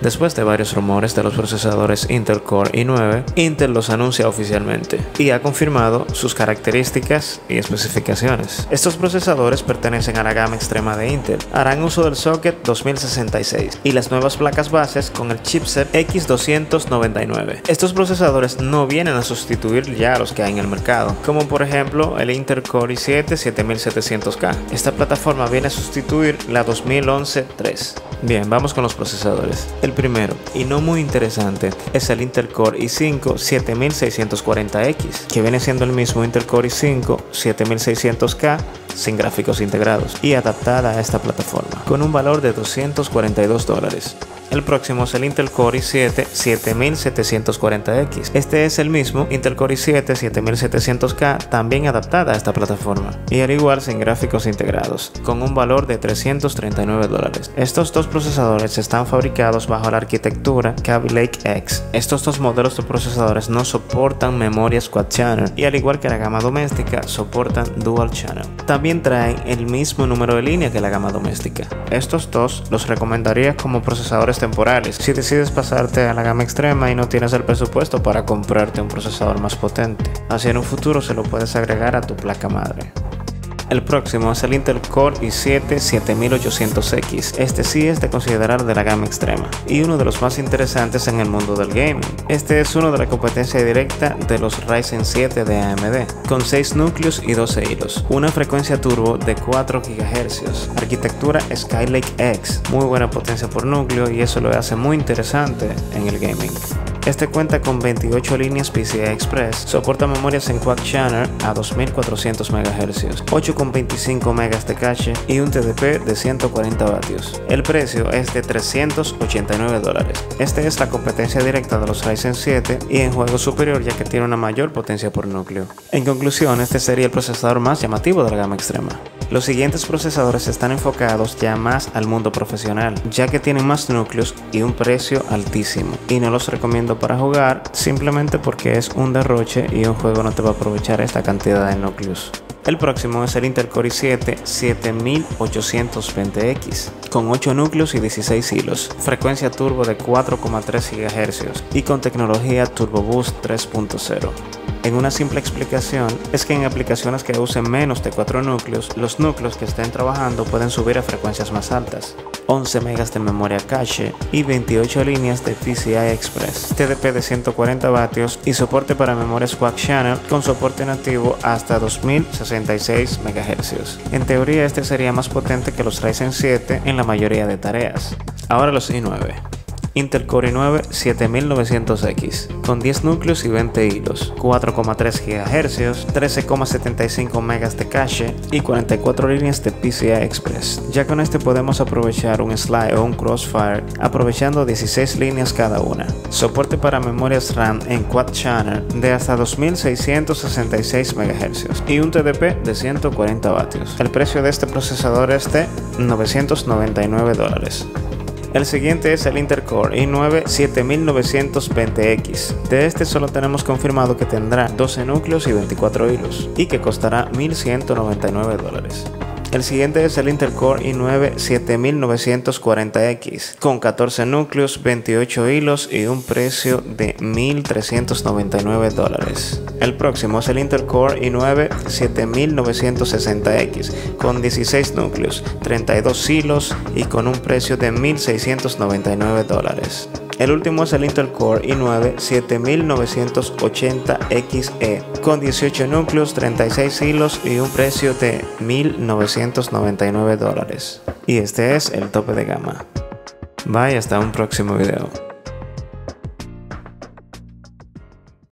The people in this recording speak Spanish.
Después de varios rumores de los procesadores Intel Core i9, Intel los anuncia oficialmente y ha confirmado sus características y especificaciones. Estos procesadores pertenecen a la gama extrema de Intel, harán uso del socket 2066 y las nuevas placas bases con el chipset X299. Estos procesadores no vienen a sustituir ya los que hay en el mercado, como por ejemplo el Intel Core i7 7700K. Esta plataforma viene a sustituir la 2011-3. Bien, vamos con los procesadores. El primero, y no muy interesante, es el Intel Core i5 7640X, que viene siendo el mismo Intel Core i5 7600K sin gráficos integrados y adaptada a esta plataforma, con un valor de 242 dólares. El próximo es el Intel Core i7 7740X. Este es el mismo Intel Core i7 7700K, también adaptada a esta plataforma, y al igual sin gráficos integrados, con un valor de 339 dólares. Estos dos procesadores están fabricados bajo la arquitectura Kaby Lake X. Estos dos modelos de procesadores no soportan memorias quad channel y al igual que la gama doméstica soportan dual channel. Traen el mismo número de línea que la gama doméstica. Estos dos los recomendaría como procesadores temporales. Si decides pasarte a la gama extrema y no tienes el presupuesto para comprarte un procesador más potente, así en un futuro se lo puedes agregar a tu placa madre. El próximo es el Intel Core i7 7800X. Este sí es de considerar de la gama extrema y uno de los más interesantes en el mundo del gaming. Este es uno de la competencia directa de los Ryzen 7 de AMD, con 6 núcleos y 12 hilos, una frecuencia turbo de 4 GHz, arquitectura Skylake X, muy buena potencia por núcleo y eso lo hace muy interesante en el gaming. Este cuenta con 28 líneas PCI Express, soporta memorias en Quad Channel a 2400 MHz, 8,25 MB de cache y un TDP de 140 vatios. El precio es de 389 dólares. Este es la competencia directa de los Ryzen 7 y en juego superior ya que tiene una mayor potencia por núcleo. En conclusión, este sería el procesador más llamativo de la gama extrema. Los siguientes procesadores están enfocados ya más al mundo profesional, ya que tienen más núcleos y un precio altísimo. Y no los recomiendo para jugar simplemente porque es un derroche y un juego no te va a aprovechar esta cantidad de núcleos. El próximo es el Intel Core i7 7820X, con 8 núcleos y 16 hilos, frecuencia turbo de 4,3 GHz y con tecnología Turbo Boost 3.0. En una simple explicación es que en aplicaciones que usen menos de 4 núcleos, los núcleos que estén trabajando pueden subir a frecuencias más altas. 11 megas de memoria cache y 28 líneas de PCI Express, TDP de 140 vatios y soporte para memorias quad channel con soporte nativo hasta 2066 MHz. En teoría este sería más potente que los Ryzen 7 en la mayoría de tareas. Ahora los i9. Intel Core i9 7900X, con 10 núcleos y 20 hilos, 4,3 GHz, 13,75 MB de cache y 44 líneas de PCI Express. Ya con este podemos aprovechar un slide o un crossfire aprovechando 16 líneas cada una. Soporte para memorias RAM en Quad Channel de hasta 2666 MHz y un TDP de 140 vatios. El precio de este procesador es de 999 dólares. El siguiente es el Intel Core i9 7920X. De este solo tenemos confirmado que tendrá 12 núcleos y 24 hilos y que costará 1199 dólares. El siguiente es el Intel Core i9 7940X con 14 núcleos, 28 hilos y un precio de 1.399 dólares. El próximo es el Intel Core i9 7960X con 16 núcleos, 32 hilos y con un precio de 1.699 dólares. El último es el Intel Core i9 7980XE con 18 núcleos, 36 hilos y un precio de 1.999 dólares. Y este es el tope de gama. Bye, hasta un próximo video.